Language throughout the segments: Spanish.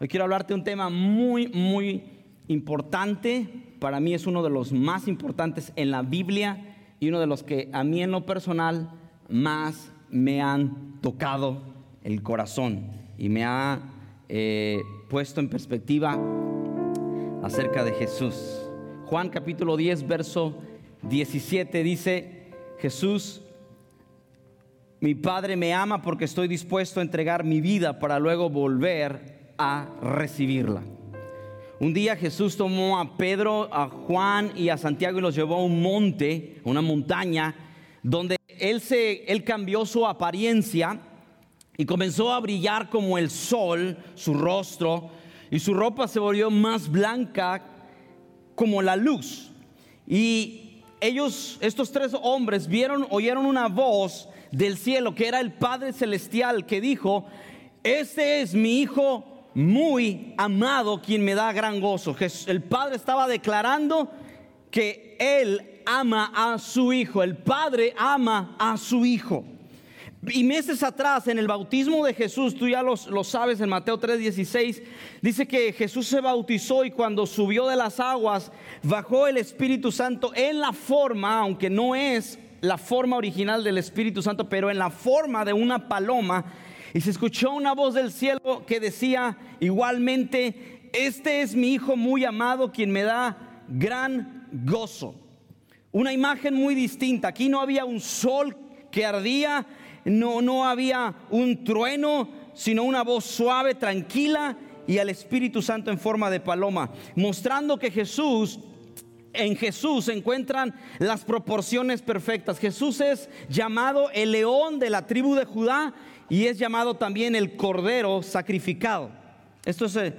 Hoy quiero hablarte de un tema muy, muy importante. Para mí es uno de los más importantes en la Biblia y uno de los que a mí en lo personal más me han tocado el corazón y me ha eh, puesto en perspectiva acerca de Jesús. Juan capítulo 10, verso 17 dice, Jesús, mi Padre me ama porque estoy dispuesto a entregar mi vida para luego volver a recibirla. Un día Jesús tomó a Pedro, a Juan y a Santiago y los llevó a un monte, una montaña, donde él, se, él cambió su apariencia y comenzó a brillar como el sol, su rostro, y su ropa se volvió más blanca como la luz. Y ellos, estos tres hombres, vieron, oyeron una voz del cielo que era el Padre Celestial que dijo, este es mi Hijo muy amado quien me da gran gozo. El Padre estaba declarando que Él ama a su Hijo. El Padre ama a su Hijo. Y meses atrás, en el bautismo de Jesús, tú ya lo, sabes en Mateo 3:16, dice que Jesús se bautizó y cuando subió de las aguas, bajó el Espíritu Santo en la forma, aunque no es la forma original del Espíritu Santo, pero en la forma de una paloma y se escuchó una voz del cielo que decía igualmente, este es mi Hijo muy amado quien me da gran gozo. Una imagen muy distinta. Aquí no había un sol que ardía, no, no había un trueno, sino una voz suave, tranquila y al Espíritu Santo en forma de paloma, mostrando que Jesús en Jesús se encuentran las proporciones perfectas. Jesús es llamado el león de la tribu de Judá y es llamado también el cordero sacrificado. Esto es, eh,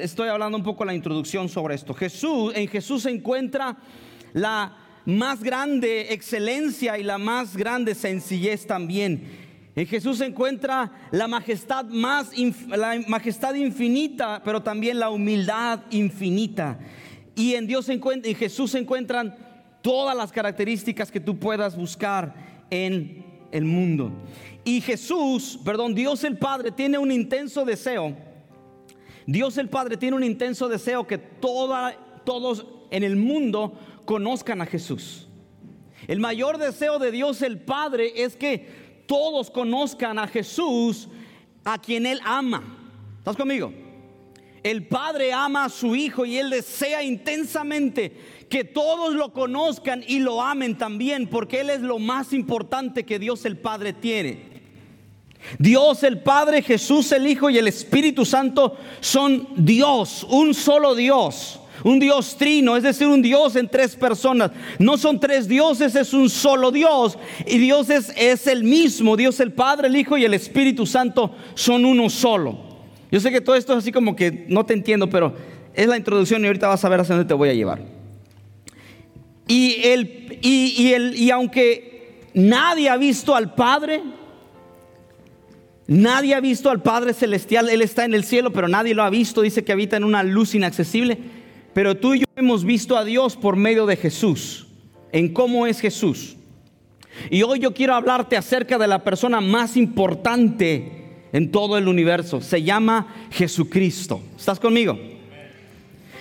estoy hablando un poco la introducción sobre esto. Jesús, en Jesús se encuentra la más grande excelencia y la más grande sencillez también. En Jesús se encuentra la majestad más la majestad infinita, pero también la humildad infinita. Y en Dios se encuentra, en Jesús se encuentran todas las características que tú puedas buscar en el mundo. Y Jesús, perdón, Dios el Padre tiene un intenso deseo. Dios el Padre tiene un intenso deseo que todos en el mundo conozcan a Jesús. El mayor deseo de Dios el Padre es que todos conozcan a Jesús, a quien Él ama. ¿Estás conmigo? El Padre ama a su Hijo y Él desea intensamente que todos lo conozcan y lo amen también, porque Él es lo más importante que Dios el Padre tiene. Dios el Padre, Jesús el Hijo y el Espíritu Santo son Dios, un solo Dios. Un Dios trino, es decir, un Dios en tres personas. No son tres dioses, es un solo Dios. Y Dios es, el mismo. Dios el Padre, el Hijo y el Espíritu Santo son uno solo. Yo sé que todo esto es así como que no te entiendo, pero es la introducción y ahorita vas a ver hacia dónde te voy a llevar. Y, el, y, el, y aunque nadie ha visto al Padre, Nadie ha visto al Padre Celestial, Él está en el cielo, pero nadie lo ha visto, dice que habita en una luz inaccesible. Pero tú y yo hemos visto a Dios por medio de Jesús, en cómo es Jesús. Y hoy yo quiero hablarte acerca de la persona más importante en todo el universo. Se llama Jesucristo. ¿Estás conmigo?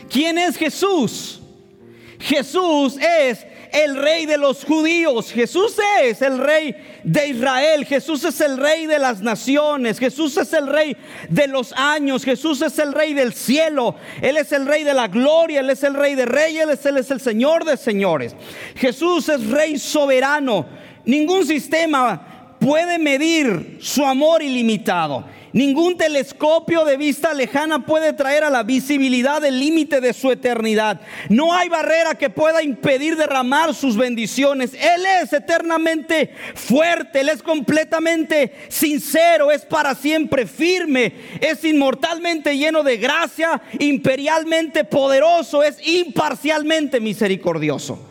¿Quién es Jesús? Jesús es el rey de los judíos. Jesús es el rey de Israel. Jesús es el rey de las naciones. Jesús es el rey de los años. Jesús es el rey del cielo. Él es el rey de la gloria. Él es el rey de reyes. Él es el señor de señores. Jesús es rey soberano. Ningún sistema puede medir su amor ilimitado. Ningún telescopio de vista lejana puede traer a la visibilidad el límite de su eternidad. No hay barrera que pueda impedir derramar sus bendiciones. Él es eternamente fuerte, Él es completamente sincero, es para siempre firme, es inmortalmente lleno de gracia, imperialmente poderoso, es imparcialmente misericordioso.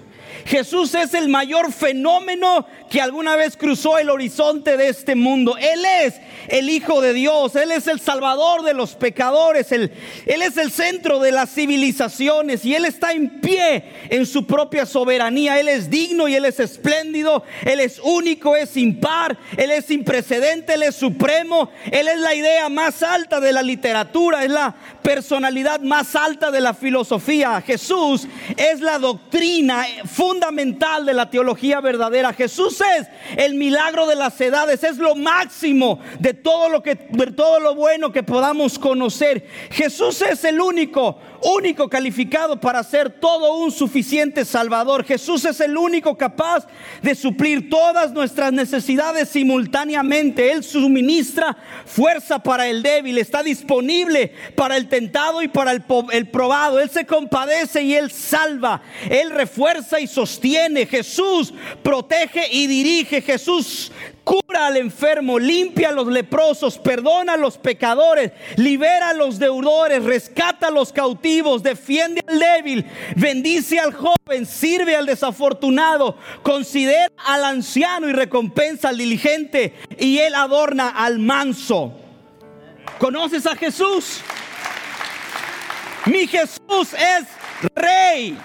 Jesús es el mayor fenómeno que alguna vez cruzó el horizonte de este mundo. Él es el Hijo de Dios, Él es el Salvador de los pecadores, Él, Él es el centro de las civilizaciones y Él está en pie en su propia soberanía. Él es digno y Él es espléndido, Él es único, es impar, Él es sin precedente, Él es supremo, Él es la idea más alta de la literatura, es la personalidad más alta de la filosofía. Jesús es la doctrina fundamental de la teología verdadera. Jesús es el milagro de las edades, es lo máximo de todo lo que todo lo bueno que podamos conocer. Jesús es el único único calificado para ser todo un suficiente Salvador. Jesús es el único capaz de suplir todas nuestras necesidades simultáneamente. Él suministra fuerza para el débil, está disponible para el tentado y para el, el probado. Él se compadece y Él salva. Él refuerza y sostiene. Jesús protege y dirige. Jesús cura al enfermo, limpia a los leprosos, perdona a los pecadores, libera a los deudores, rescata a los cautivos, defiende al débil, bendice al joven, sirve al desafortunado, considera al anciano y recompensa al diligente y él adorna al manso. ¿Conoces a Jesús? Mi Jesús es rey.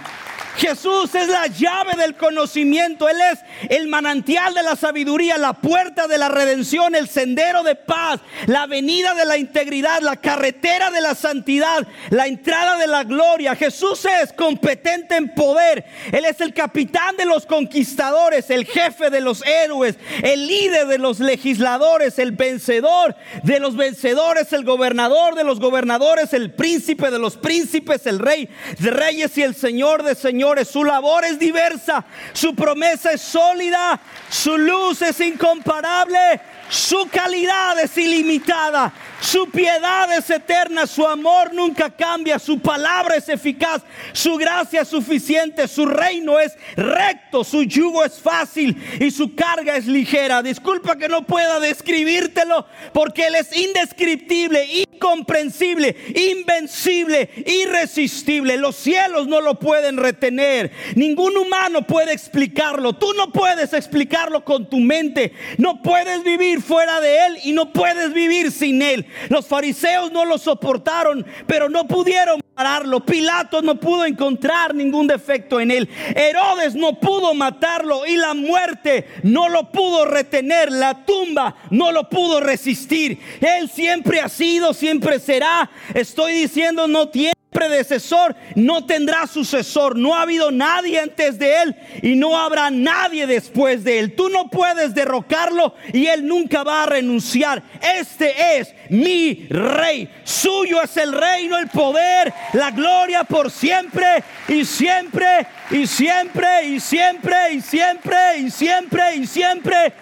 Jesús es la llave del conocimiento, Él es el manantial de la sabiduría, la puerta de la redención, el sendero de paz, la avenida de la integridad, la carretera de la santidad, la entrada de la gloria. Jesús es competente en poder, Él es el capitán de los conquistadores, el jefe de los héroes, el líder de los legisladores, el vencedor de los vencedores, el gobernador de los gobernadores, el príncipe de los príncipes, el rey de reyes y el señor de señores su labor es diversa, su promesa es sólida, su luz es incomparable, su calidad es ilimitada, su piedad es eterna, su amor nunca cambia, su palabra es eficaz, su gracia es suficiente, su reino es recto, su yugo es fácil y su carga es ligera. Disculpa que no pueda describírtelo porque Él es indescriptible, incomprensible, invencible, irresistible. Los cielos no lo pueden retener, ningún humano puede explicarlo. Tú no puedes explicarlo con tu mente, no puedes vivir fuera de Él y no puedes vivir sin Él. Los fariseos no lo soportaron, pero no pudieron pararlo. Pilato no pudo encontrar ningún defecto en él. Herodes no pudo matarlo y la muerte no lo pudo retener. La tumba no lo pudo resistir. Él siempre ha sido, siempre será. Estoy diciendo, no tiene predecesor no tendrá sucesor. No ha habido nadie antes de él y no habrá nadie después de él. Tú no puedes derrocarlo y él nunca va a renunciar. Este es mi rey. Suyo es el reino, el poder, la gloria por siempre y siempre y siempre y siempre y siempre y siempre y siempre.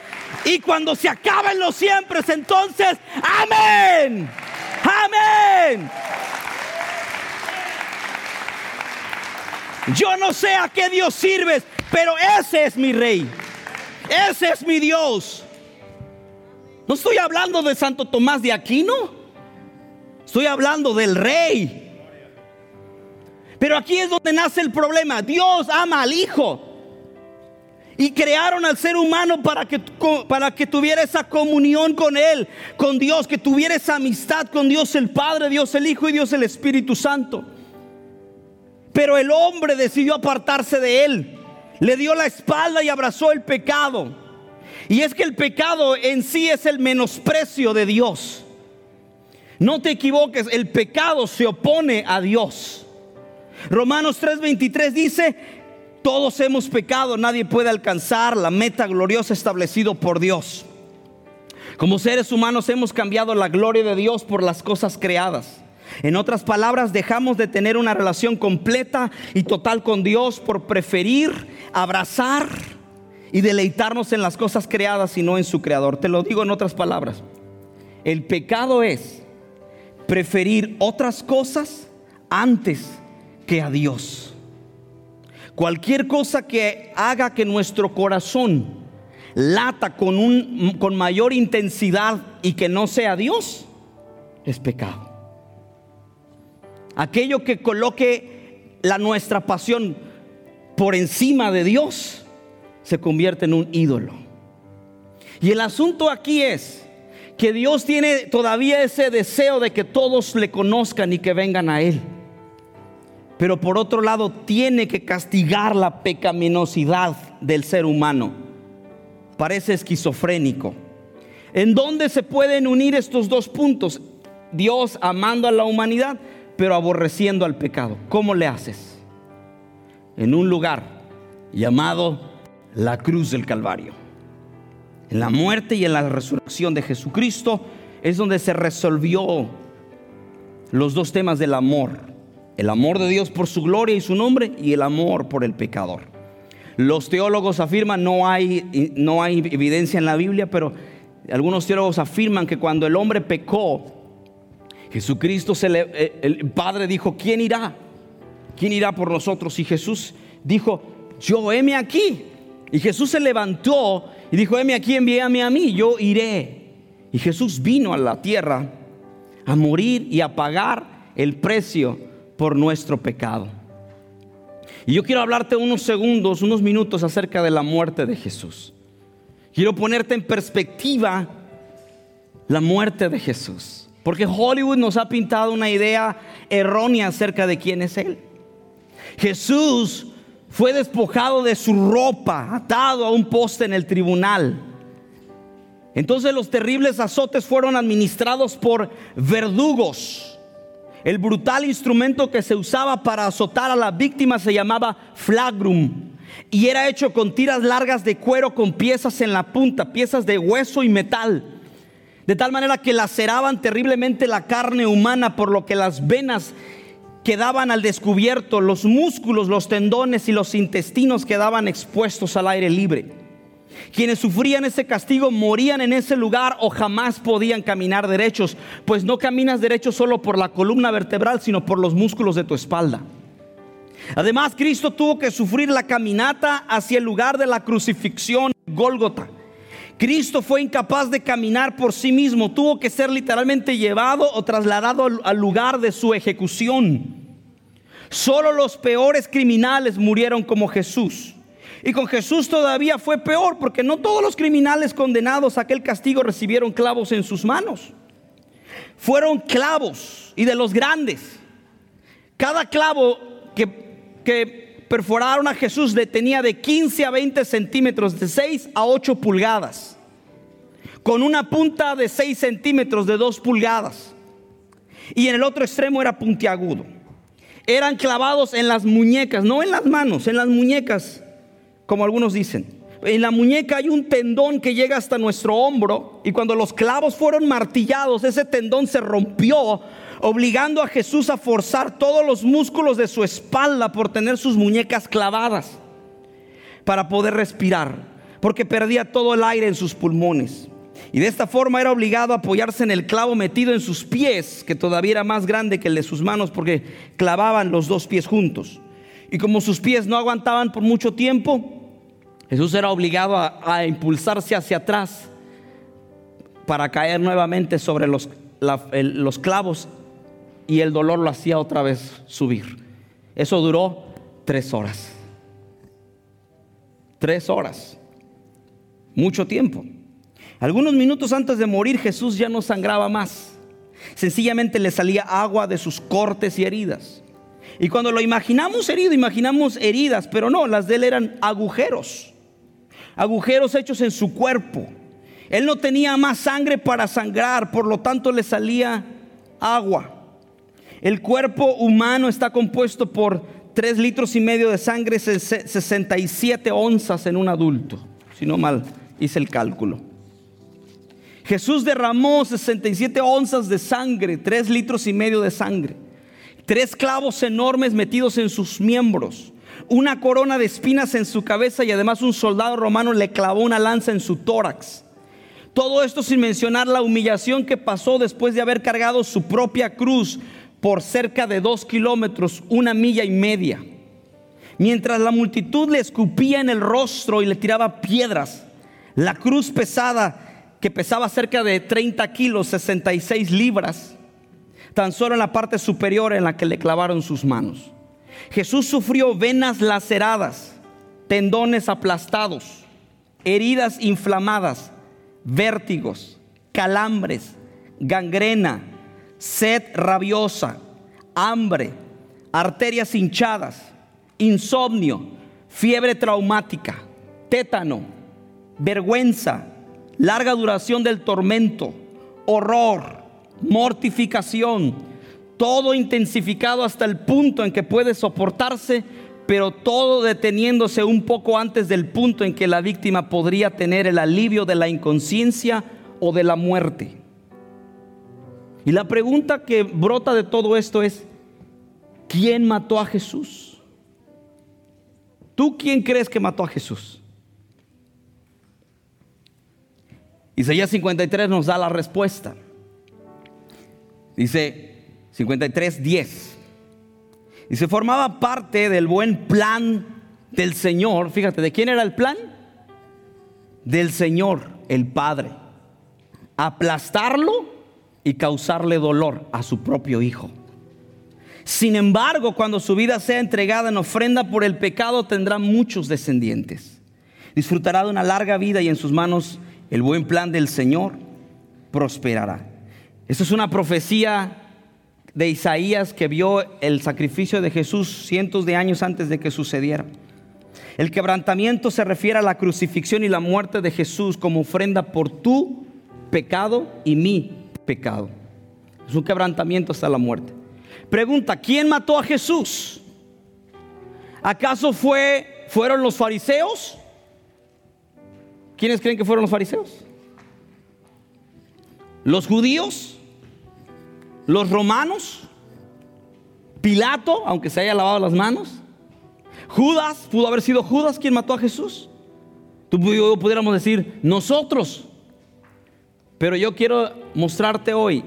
Y cuando se acaben los siempre, entonces, amén. Amén. Yo no sé a qué Dios sirves, pero ese es mi rey. Ese es mi Dios. No estoy hablando de Santo Tomás de Aquino. Estoy hablando del rey. Pero aquí es donde nace el problema. Dios ama al Hijo. Y crearon al ser humano para que, para que tuviera esa comunión con Él, con Dios, que tuviera esa amistad con Dios el Padre, Dios el Hijo y Dios el Espíritu Santo. Pero el hombre decidió apartarse de él. Le dio la espalda y abrazó el pecado. Y es que el pecado en sí es el menosprecio de Dios. No te equivoques, el pecado se opone a Dios. Romanos 3:23 dice, todos hemos pecado, nadie puede alcanzar la meta gloriosa establecido por Dios. Como seres humanos hemos cambiado la gloria de Dios por las cosas creadas. En otras palabras, dejamos de tener una relación completa y total con Dios por preferir abrazar y deleitarnos en las cosas creadas y no en su creador. Te lo digo en otras palabras. El pecado es preferir otras cosas antes que a Dios. Cualquier cosa que haga que nuestro corazón lata con, un, con mayor intensidad y que no sea Dios, es pecado. Aquello que coloque la nuestra pasión por encima de Dios, se convierte en un ídolo. Y el asunto aquí es que Dios tiene todavía ese deseo de que todos le conozcan y que vengan a Él. Pero por otro lado, tiene que castigar la pecaminosidad del ser humano. Parece esquizofrénico. ¿En dónde se pueden unir estos dos puntos? Dios amando a la humanidad, pero aborreciendo al pecado. ¿Cómo le haces? En un lugar llamado la cruz del Calvario. En la muerte y en la resurrección de Jesucristo es donde se resolvió los dos temas del amor. El amor de Dios por su gloria y su nombre y el amor por el pecador. Los teólogos afirman, no hay, no hay evidencia en la Biblia, pero algunos teólogos afirman que cuando el hombre pecó, Jesucristo, eh, el Padre dijo, ¿quién irá? ¿Quién irá por nosotros? Y Jesús dijo, yo heme aquí. Y Jesús se levantó y dijo, heme aquí, envíame a mí, yo iré. Y Jesús vino a la tierra a morir y a pagar el precio por nuestro pecado. Y yo quiero hablarte unos segundos, unos minutos acerca de la muerte de Jesús. Quiero ponerte en perspectiva la muerte de Jesús. Porque Hollywood nos ha pintado una idea errónea acerca de quién es Él. Jesús fue despojado de su ropa, atado a un poste en el tribunal. Entonces los terribles azotes fueron administrados por verdugos. El brutal instrumento que se usaba para azotar a la víctima se llamaba flagrum y era hecho con tiras largas de cuero con piezas en la punta, piezas de hueso y metal. De tal manera que laceraban terriblemente la carne humana por lo que las venas quedaban al descubierto, los músculos, los tendones y los intestinos quedaban expuestos al aire libre. Quienes sufrían ese castigo morían en ese lugar o jamás podían caminar derechos, pues no caminas derecho solo por la columna vertebral, sino por los músculos de tu espalda. Además, Cristo tuvo que sufrir la caminata hacia el lugar de la crucifixión, Gólgota. Cristo fue incapaz de caminar por sí mismo, tuvo que ser literalmente llevado o trasladado al lugar de su ejecución. Solo los peores criminales murieron como Jesús. Y con Jesús todavía fue peor, porque no todos los criminales condenados a aquel castigo recibieron clavos en sus manos. Fueron clavos y de los grandes. Cada clavo que, que perforaron a Jesús tenía de 15 a 20 centímetros, de 6 a 8 pulgadas, con una punta de 6 centímetros, de 2 pulgadas. Y en el otro extremo era puntiagudo. Eran clavados en las muñecas, no en las manos, en las muñecas, como algunos dicen. En la muñeca hay un tendón que llega hasta nuestro hombro y cuando los clavos fueron martillados, ese tendón se rompió obligando a Jesús a forzar todos los músculos de su espalda por tener sus muñecas clavadas para poder respirar, porque perdía todo el aire en sus pulmones. Y de esta forma era obligado a apoyarse en el clavo metido en sus pies, que todavía era más grande que el de sus manos, porque clavaban los dos pies juntos. Y como sus pies no aguantaban por mucho tiempo, Jesús era obligado a, impulsarse hacia atrás para caer nuevamente sobre los, los clavos y el dolor lo hacía otra vez subir. Eso duró tres horas. Tres horas. Mucho tiempo. Algunos minutos antes de morir Jesús ya no sangraba más. Sencillamente le salía agua de sus cortes y heridas. Y cuando lo imaginamos herido, imaginamos heridas, pero no, las de él eran agujeros. Agujeros hechos en su cuerpo. Él no tenía más sangre para sangrar, por lo tanto le salía agua. El cuerpo humano está compuesto por 3 litros y medio de sangre, 67 onzas en un adulto, si no mal hice el cálculo. Jesús derramó 67 onzas de sangre, 3 litros y medio de sangre, tres clavos enormes metidos en sus miembros, una corona de espinas en su cabeza y además un soldado romano le clavó una lanza en su tórax. Todo esto sin mencionar la humillación que pasó después de haber cargado su propia cruz por cerca de dos kilómetros, una milla y media. Mientras la multitud le escupía en el rostro y le tiraba piedras, la cruz pesada, que pesaba cerca de 30 kilos, 66 libras, tan solo en la parte superior en la que le clavaron sus manos. Jesús sufrió venas laceradas, tendones aplastados, heridas inflamadas, vértigos, calambres, gangrena, sed rabiosa, hambre, arterias hinchadas, insomnio, fiebre traumática, tétano, vergüenza, larga duración del tormento, horror, mortificación, todo intensificado hasta el punto en que puede soportarse, pero todo deteniéndose un poco antes del punto en que la víctima podría tener el alivio de la inconsciencia o de la muerte. Y la pregunta que brota de todo esto es, ¿quién mató a Jesús? ¿Tú quién crees que mató a Jesús? Isaías 53 nos da la respuesta. Dice 53, 10. Y se formaba parte del buen plan del Señor. Fíjate, ¿de quién era el plan? Del Señor, el Padre. Aplastarlo y causarle dolor a su propio Hijo. Sin embargo, cuando su vida sea entregada en ofrenda por el pecado, tendrá muchos descendientes. Disfrutará de una larga vida y en sus manos el buen plan del Señor prosperará. Esto es una profecía de Isaías que vio el sacrificio de Jesús cientos de años antes de que sucediera. El quebrantamiento se refiere a la crucifixión y la muerte de Jesús como ofrenda por tu pecado y mi pecado. Es un quebrantamiento hasta la muerte. Pregunta, ¿quién mató a Jesús? ¿Acaso fue, fueron los fariseos? ¿Quiénes creen que fueron los fariseos? ¿Los judíos? ¿Los romanos? ¿Pilato, aunque se haya lavado las manos? ¿Judas? ¿Pudo haber sido Judas quien mató a Jesús? Tú pudiéramos decir, nosotros. Pero yo quiero mostrarte hoy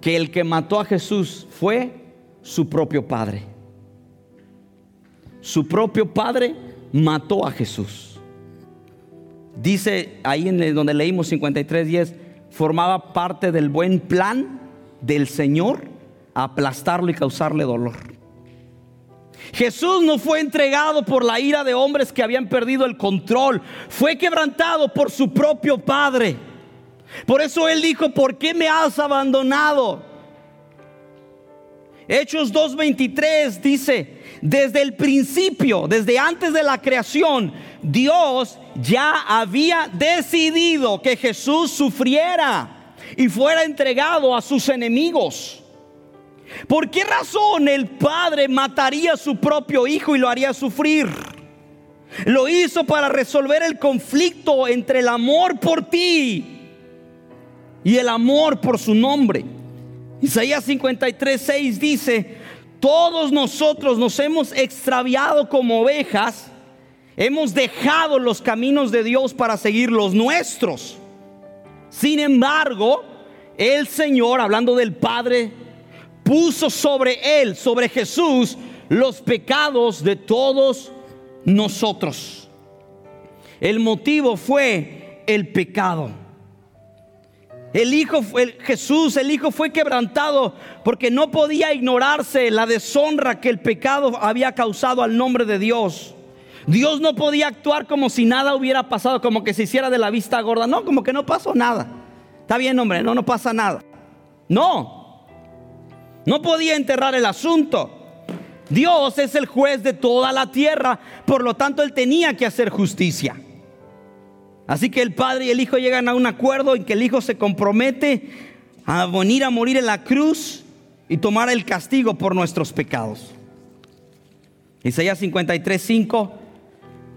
que el que mató a Jesús fue su propio Padre. Su propio Padre mató a Jesús. Dice ahí en donde leímos 53.10, formaba parte del buen plan del Señor aplastarlo y causarle dolor. Jesús no fue entregado por la ira de hombres que habían perdido el control, fue quebrantado por su propio Padre. Por eso Él dijo, ¿por qué me has abandonado? Hechos 2.23 dice, desde el principio, desde antes de la creación, Dios ya había decidido que Jesús sufriera y fuera entregado a sus enemigos. ¿Por qué razón el Padre mataría a su propio Hijo y lo haría sufrir? Lo hizo para resolver el conflicto entre el amor por ti y el amor por su nombre. Isaías 53, 6 dice, todos nosotros nos hemos extraviado como ovejas, hemos dejado los caminos de Dios para seguir los nuestros. Sin embargo, el Señor, hablando del Padre, puso sobre él, sobre Jesús, los pecados de todos nosotros. El motivo fue el pecado. El Hijo, Jesús, el Hijo fue quebrantado porque no podía ignorarse la deshonra que el pecado había causado al nombre de Dios. Dios no podía actuar como si nada hubiera pasado, como que se hiciera de la vista gorda. No, como que no pasó nada. Está bien, hombre, no, no pasa nada. No, no podía enterrar el asunto. Dios es el juez de toda la tierra, por lo tanto él tenía que hacer justicia. Así que el Padre y el Hijo llegan a un acuerdo en que el Hijo se compromete a venir a morir en la cruz y tomar el castigo por nuestros pecados. Isaías 53, 5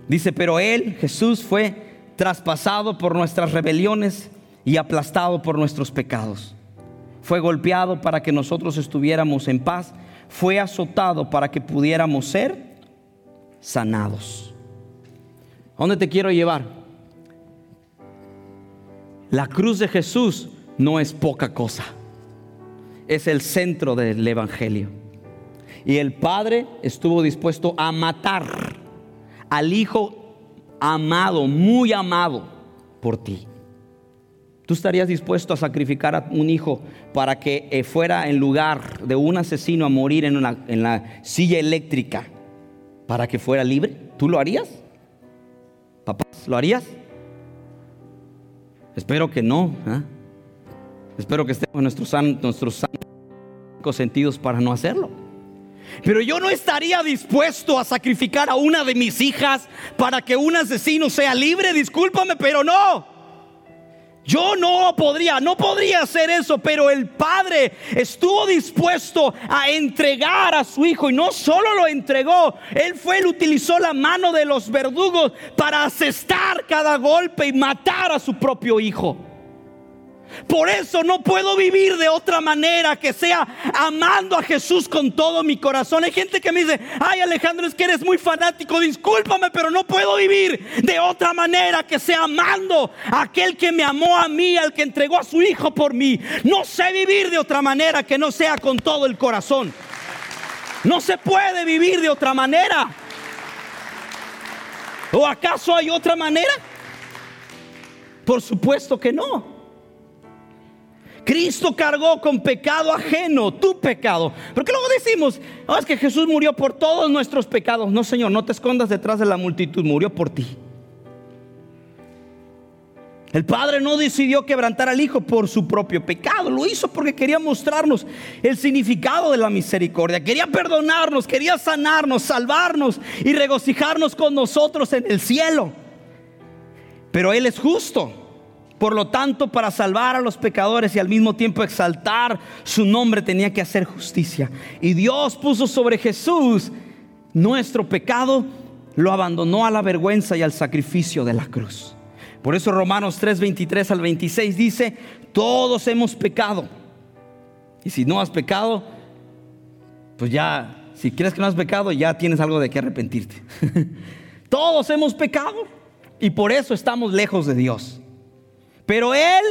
dice, pero Él, Jesús, fue traspasado por nuestras rebeliones y aplastado por nuestros pecados. Fue golpeado para que nosotros estuviéramos en paz. Fue azotado para que pudiéramos ser sanados. ¿A dónde te quiero llevar? La cruz de Jesús no es poca cosa. Es el centro del Evangelio. Y el Padre estuvo dispuesto a matar al Hijo amado, muy amado por ti. ¿Tú estarías dispuesto a sacrificar a un hijo para que eh, fuera en lugar de un asesino a morir en, en la silla eléctrica para que fuera libre. ¿Tú lo harías? Papás, ¿lo harías? Espero que no. ¿eh? Espero que estemos en nuestros, nuestros sentidos para no hacerlo. Pero yo no estaría dispuesto a sacrificar a una de mis hijas para que un asesino sea libre. Discúlpame, pero no. Yo no podría, no podría hacer eso, pero el padre estuvo dispuesto a entregar a su hijo y no solo lo entregó, él fue, él utilizó la mano de los verdugos para asestar cada golpe y matar a su propio hijo. Por eso no puedo vivir de otra manera que sea amando a Jesús con todo mi corazón. Hay gente que me dice, ay Alejandro, es que eres muy fanático, discúlpame, pero no puedo vivir de otra manera que sea amando a aquel que me amó a mí, al que entregó a su hijo por mí. No sé vivir de otra manera que no sea con todo el corazón. No se puede vivir de otra manera. ¿O acaso hay otra manera? Por supuesto que no. Cristo cargó con pecado ajeno, tu pecado. Porque luego decimos, oh, es que Jesús murió por todos nuestros pecados. No, Señor, no te escondas detrás de la multitud, murió por ti. El Padre no decidió quebrantar al Hijo por su propio pecado, lo hizo porque quería mostrarnos el significado de la misericordia, quería perdonarnos, quería sanarnos, salvarnos y regocijarnos con nosotros en el cielo. Pero Él es justo. Por lo tanto, para salvar a los pecadores y al mismo tiempo exaltar su nombre, tenía que hacer justicia. Y Dios puso sobre Jesús nuestro pecado, lo abandonó a la vergüenza y al sacrificio de la cruz. Por eso Romanos 3, 23 al 26 dice, todos hemos pecado. Y si no has pecado, pues ya, si crees que no has pecado, ya tienes algo de que arrepentirte. todos hemos pecado y por eso estamos lejos de Dios. Pero Él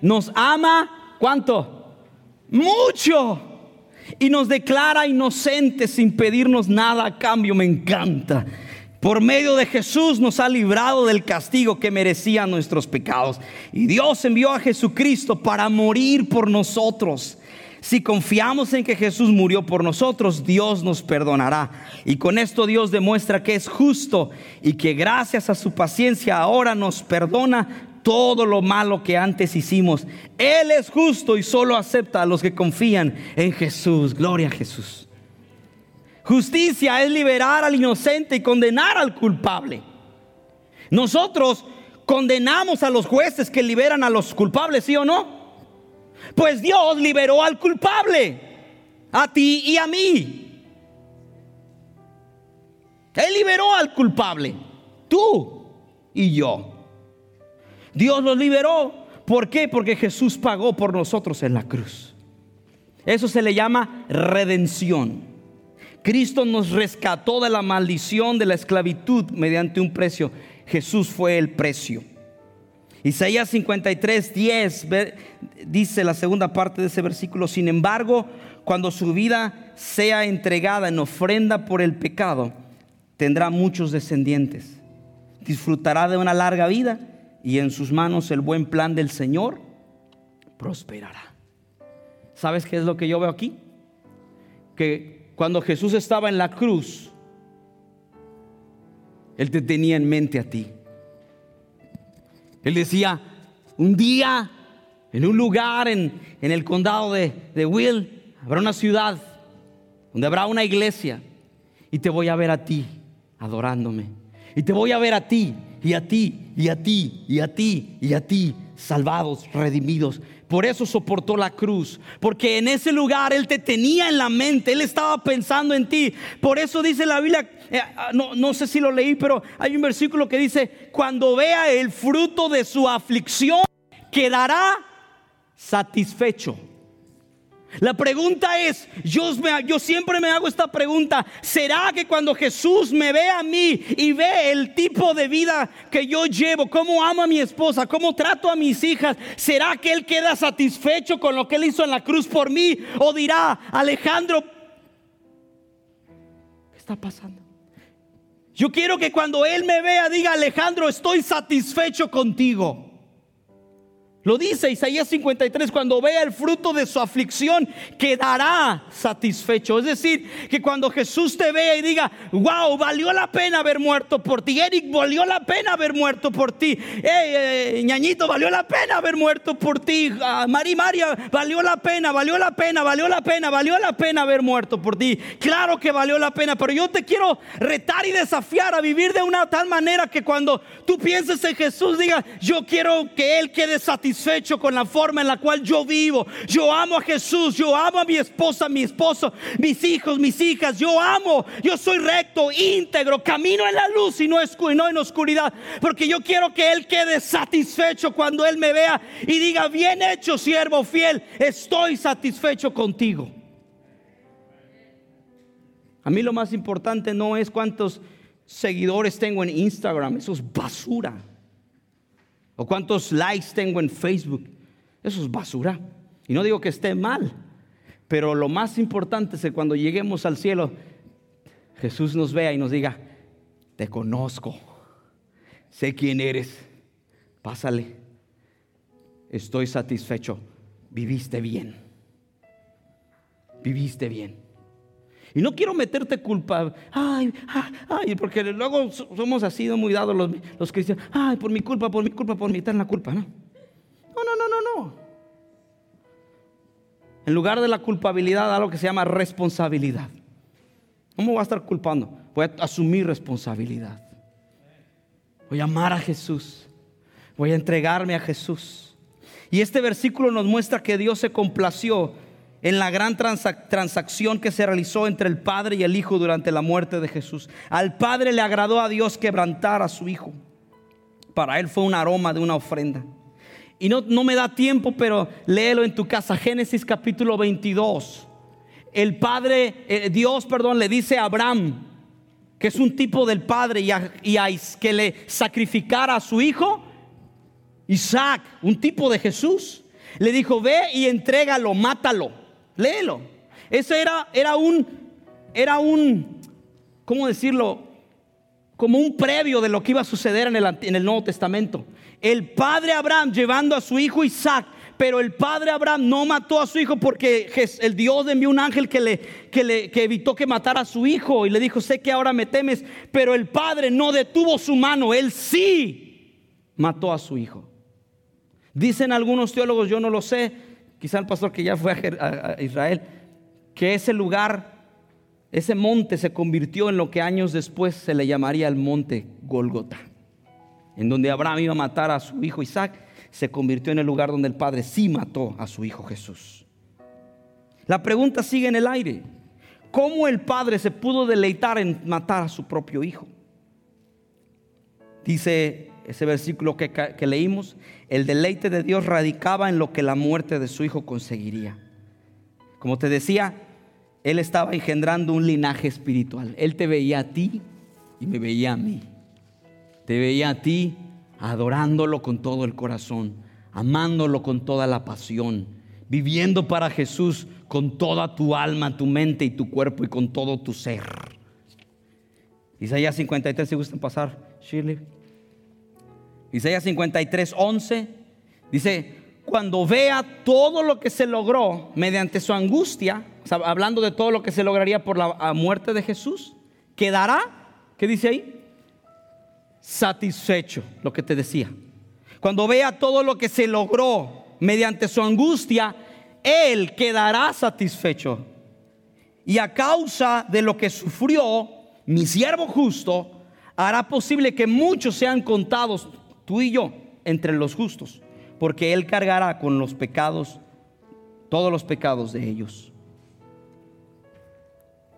nos ama, ¿cuánto? Mucho. Y nos declara inocentes sin pedirnos nada a cambio. Me encanta. Por medio de Jesús nos ha librado del castigo que merecían nuestros pecados. Y Dios envió a Jesucristo para morir por nosotros. Si confiamos en que Jesús murió por nosotros, Dios nos perdonará. Y con esto Dios demuestra que es justo y que gracias a su paciencia ahora nos perdona todo lo malo que antes hicimos. Él es justo y solo acepta a los que confían en Jesús. Gloria a Jesús. Justicia es liberar al inocente y condenar al culpable. Nosotros condenamos a los jueces que liberan a los culpables, ¿sí o no? Pues Dios liberó al culpable, a ti y a mí. Él liberó al culpable, tú y yo. Dios los liberó. ¿Por qué? Porque Jesús pagó por nosotros en la cruz. Eso se le llama redención. Cristo nos rescató de la maldición de la esclavitud mediante un precio. Jesús fue el precio. Isaías 53, 10 dice la segunda parte de ese versículo, sin embargo, cuando su vida sea entregada en ofrenda por el pecado, tendrá muchos descendientes. Disfrutará de una larga vida y en sus manos el buen plan del Señor prosperará. ¿Sabes qué es lo que yo veo aquí? Que cuando Jesús estaba en la cruz, Él te tenía en mente a ti. Él decía, un día, en un lugar en, el condado de, de Will, habrá una ciudad donde habrá una iglesia y te voy a ver a ti adorándome. Y te voy a ver a ti y a ti, y a ti, y a ti, y a ti, salvados, redimidos. Por eso soportó la cruz, porque en ese lugar Él te tenía en la mente, Él estaba pensando en ti. Por eso dice la Biblia, eh, ah, no, no sé si lo leí, pero hay un versículo que dice, cuando vea el fruto de su aflicción, quedará satisfecho. La pregunta es, yo, siempre me hago esta pregunta, ¿será que cuando Jesús me ve a mí y ve el tipo de vida que yo llevo, cómo amo a mi esposa, cómo trato a mis hijas, ¿será que Él queda satisfecho con lo que Él hizo en la cruz por mí? ¿O dirá, Alejandro, ¿qué está pasando? Yo quiero que cuando Él me vea diga, Alejandro, estoy satisfecho contigo. Lo dice Isaías 53, cuando vea el fruto de su aflicción, quedará satisfecho. Es decir, que cuando Jesús te vea y diga, wow, valió la pena haber muerto por ti. Eric, valió la pena haber muerto por ti. Hey, ñañito, valió la pena haber muerto por ti. Uh, Mari María, valió la pena, valió la pena, valió la pena, valió la pena haber muerto por ti. Claro que valió la pena, pero yo te quiero retar y desafiar a vivir de una tal manera que cuando tú pienses en Jesús, diga, yo quiero que Él quede satisfecho satisfecho con la forma en la cual yo vivo. Yo amo a Jesús, yo amo a mi esposa, mi esposo, mis hijos, mis hijas. Yo amo, yo soy recto, íntegro, camino en la luz y no, no en oscuridad. Porque yo quiero que Él quede satisfecho cuando Él me vea y diga, bien hecho, siervo fiel, estoy satisfecho contigo. A mí lo más importante no es cuántos seguidores tengo en Instagram, eso es basura. O cuántos likes tengo en Facebook. Eso es basura. Y no digo que esté mal, pero lo más importante es que cuando lleguemos al cielo, Jesús nos vea y nos diga, te conozco, sé quién eres, pásale, estoy satisfecho, viviste bien, viviste bien. Y no quiero meterte culpa. Ay, ay, porque luego somos así, muy dados los, los cristianos. Ay, por mi culpa, por mi culpa, por mi la culpa, ¿no? No, no, no, no, no. En lugar de la culpabilidad, algo que se llama responsabilidad. ¿Cómo voy a estar culpando? Voy a asumir responsabilidad. Voy a amar a Jesús. Voy a entregarme a Jesús. Y este versículo nos muestra que Dios se complació en la gran transacción que se realizó entre el Padre y el Hijo durante la muerte de Jesús. Al Padre le agradó a Dios quebrantar a su Hijo. Para él fue un aroma de una ofrenda. Y no, no me da tiempo, pero léelo en tu casa. Génesis capítulo 22. El Padre, eh, Dios, perdón, le dice a Abraham, que es un tipo del Padre, y y a que le sacrificara a su Hijo. Isaac, un tipo de Jesús. Le dijo, ve y entrégalo, mátalo. Léelo. Eso era, era un, era un, ¿cómo decirlo? Como un previo de lo que iba a suceder en el, en el Nuevo Testamento. El padre Abraham llevando a su hijo Isaac pero el padre Abraham no mató a su hijo porque el Dios envió un ángel que le, que le que evitó que matara a su hijo y le dijo, sé que ahora me temes, pero el padre no detuvo su mano, él sí mató a su hijo. Dicen algunos teólogos, yo no lo sé, quizá el pastor que ya fue a, Israel, que ese lugar, ese monte se convirtió en lo que años después se le llamaría el monte Golgota, en donde Abraham iba a matar a su hijo Isaac, se convirtió en el lugar donde el Padre sí mató a su hijo Jesús. La pregunta sigue en el aire. ¿Cómo el Padre se pudo deleitar en matar a su propio hijo? Dice ese versículo que, que, leímos, el deleite de Dios radicaba en lo que la muerte de su hijo conseguiría. Como te decía, Él estaba engendrando un linaje espiritual. Él te veía a ti y me veía a mí. Te veía a ti adorándolo con todo el corazón, amándolo con toda la pasión, viviendo para Jesús con toda tu alma, tu mente y tu cuerpo y con todo tu ser. Isaías 53, si gustan pasar, Shirley. Isaías 53, 11 dice, cuando vea todo lo que se logró mediante su angustia, hablando de todo lo que se lograría por la muerte de Jesús, quedará, ¿qué dice ahí? Satisfecho, lo que te decía. Cuando vea todo lo que se logró mediante su angustia, Él quedará satisfecho. Y a causa de lo que sufrió, mi siervo justo hará posible que muchos sean contados tú y yo, entre los justos, porque Él cargará con los pecados, todos los pecados de ellos.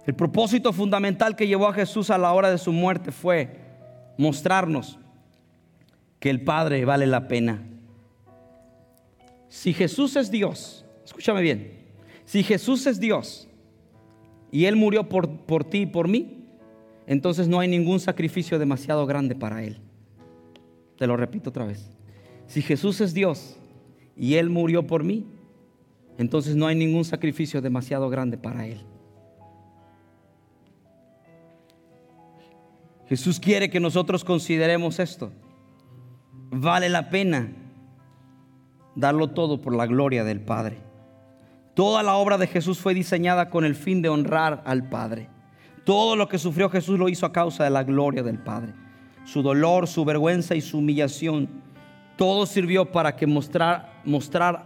El propósito fundamental que llevó a Jesús a la hora de su muerte fue mostrarnos que el Padre vale la pena. Si Jesús es Dios, escúchame bien, si Jesús es Dios y Él murió por, por ti y por mí, entonces no hay ningún sacrificio demasiado grande para Él. Te lo repito otra vez. Si Jesús es Dios y Él murió por mí, entonces no hay ningún sacrificio demasiado grande para Él. Jesús quiere que nosotros consideremos esto. Vale la pena darlo todo por la gloria del Padre. Toda la obra de Jesús fue diseñada con el fin de honrar al Padre. Todo lo que sufrió Jesús lo hizo a causa de la gloria del Padre. Su dolor, su vergüenza y su humillación, todo sirvió para que mostrar, mostrar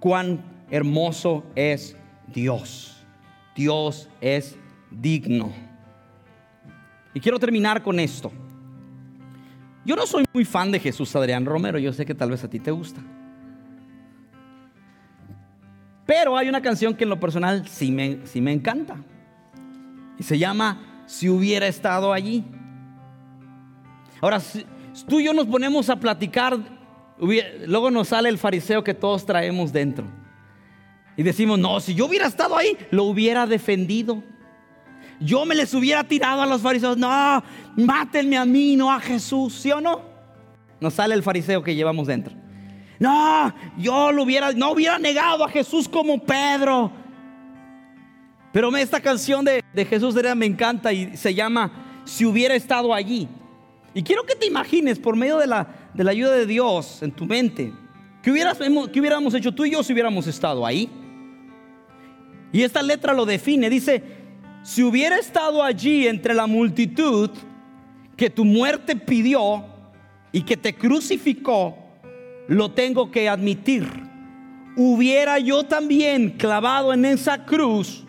cuán hermoso es Dios. Dios es digno. Y quiero terminar con esto. Yo no soy muy fan de Jesús Adrián Romero, yo sé que tal vez a ti te gusta. Pero hay una canción que en lo personal sí me, sí me encanta. Y se llama Si hubiera estado allí. Ahora, tú y yo nos ponemos a platicar, luego nos sale el fariseo que todos traemos dentro. Y decimos, no, si yo hubiera estado ahí, lo hubiera defendido. Yo me les hubiera tirado a los fariseos. No, mátenme a mí, no a Jesús, ¿sí o no? Nos sale el fariseo que llevamos dentro. No, yo lo hubiera, no hubiera negado a Jesús como Pedro. Pero esta canción de, Jesús de me encanta y se llama Si hubiera estado allí. Y quiero que te imagines por medio de la, de la ayuda de Dios en tu mente, ¿qué, hubieras, ¿qué hubiéramos hecho tú y yo si hubiéramos estado ahí? Y esta letra lo define, dice, si hubiera estado allí entre la multitud que tu muerte pidió y que te crucificó, lo tengo que admitir. Hubiera yo también clavado en esa cruz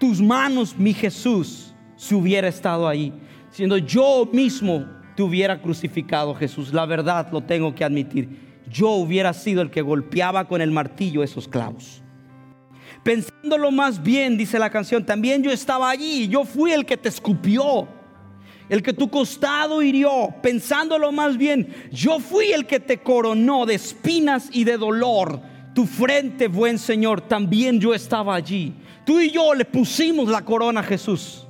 tus manos, mi Jesús, si hubiera estado ahí. Siendo yo mismo te hubiera crucificado, Jesús. La verdad lo tengo que admitir. Yo hubiera sido el que golpeaba con el martillo esos clavos. Pensándolo más bien, dice la canción, también yo estaba allí. Yo fui el que te escupió el que tu costado hirió, pensándolo más bien, yo fui el que te coronó de espinas y de dolor. Tu frente, buen Señor, también yo estaba allí. Tú y yo le pusimos la corona a Jesús.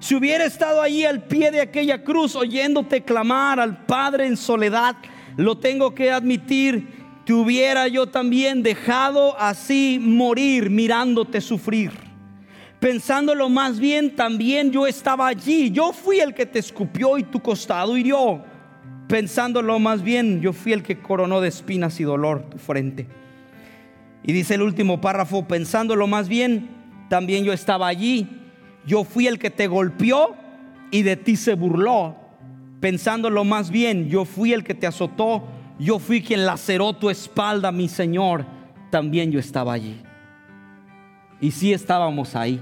Si hubiera estado allí al pie de aquella cruz oyéndote clamar al Padre en soledad, lo tengo que admitir, te hubiera yo también dejado así morir mirándote sufrir. Pensándolo más bien, también yo estaba allí. Yo fui el que te escupió y tu costado hirió. Pensándolo más bien, yo fui el que coronó de espinas y dolor tu frente. Y dice el último párrafo, pensándolo más bien, también yo estaba allí. Yo fui el que te golpeó y de ti se burló. Pensándolo más bien, yo fui el que te azotó. Yo fui quien laceró tu espalda, mi Señor. También yo estaba allí. Y sí estábamos ahí.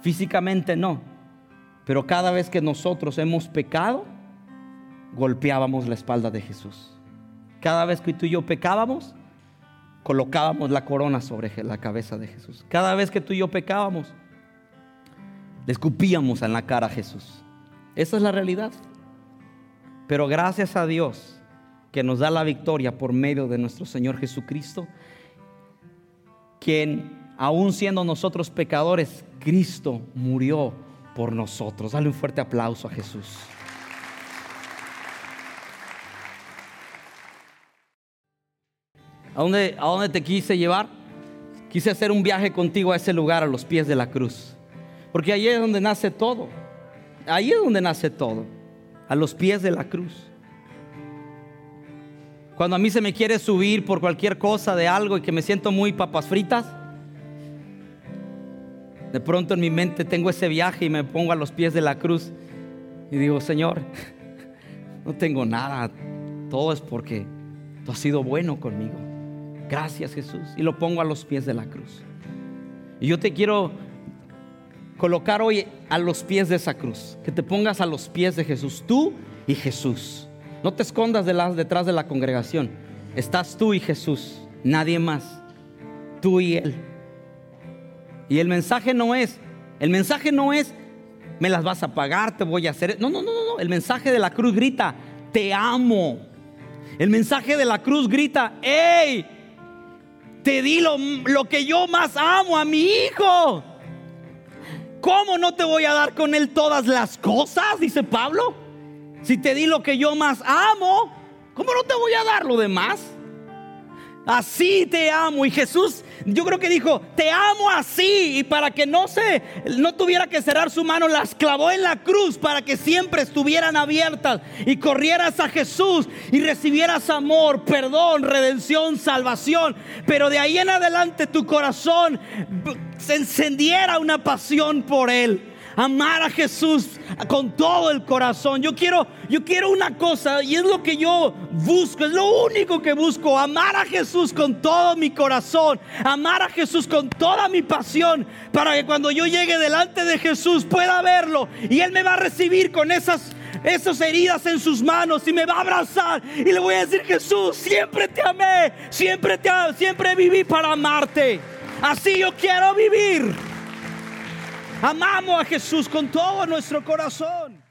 Físicamente no. Pero cada vez que nosotros hemos pecado, golpeábamos la espalda de Jesús. Cada vez que tú y yo pecábamos, colocábamos la corona sobre la cabeza de Jesús. Cada vez que tú y yo pecábamos, le escupíamos en la cara a Jesús. Esa es la realidad. Pero gracias a Dios que nos da la victoria por medio de nuestro Señor Jesucristo, quien aún siendo nosotros pecadores, Cristo murió por nosotros. Dale un fuerte aplauso a Jesús. ¿A dónde, ¿A dónde te quise llevar? Quise hacer un viaje contigo a ese lugar, a los pies de la cruz. Porque ahí es donde nace todo. Ahí es donde nace todo. A los pies de la cruz. Cuando a mí se me quiere subir por cualquier cosa de algo y que me siento muy papas fritas, de pronto en mi mente tengo ese viaje y me pongo a los pies de la cruz y digo, Señor, no tengo nada, todo es porque tú has sido bueno conmigo. Gracias Jesús. Y lo pongo a los pies de la cruz. Y yo te quiero colocar hoy a los pies de esa cruz, que te pongas a los pies de Jesús, tú y Jesús. No te escondas detrás de la congregación. Estás tú y Jesús, nadie más. Tú y Él. Y el mensaje no es, el mensaje no es, me las vas a pagar, te voy a hacer. No, no, no, no. El mensaje de la cruz grita, te amo. El mensaje de la cruz grita, hey, te di lo, lo que yo más amo a mi hijo. ¿Cómo no te voy a dar con él todas las cosas? Dice Pablo. Si te di lo que yo más amo, ¿cómo no te voy a dar lo demás? Así te amo. Y Jesús, yo creo que dijo, te amo así. Y para que no se, no tuviera que cerrar su mano, las clavó en la cruz para que siempre estuvieran abiertas y corrieras a Jesús y recibieras amor, perdón, redención, salvación. Pero de ahí en adelante tu corazón se encendiera una pasión por Él amar a Jesús con todo el corazón. Yo quiero, yo quiero una cosa y es lo que yo busco, es lo único que busco, amar a Jesús con todo mi corazón, amar a Jesús con toda mi pasión, para que cuando yo llegue delante de Jesús pueda verlo y Él me va a recibir con esas esas heridas en sus manos y me va a abrazar y le voy a decir Jesús, siempre te amé, siempre te siempre viví para amarte. Así yo quiero vivir. Amamos a Jesús con todo nuestro corazón.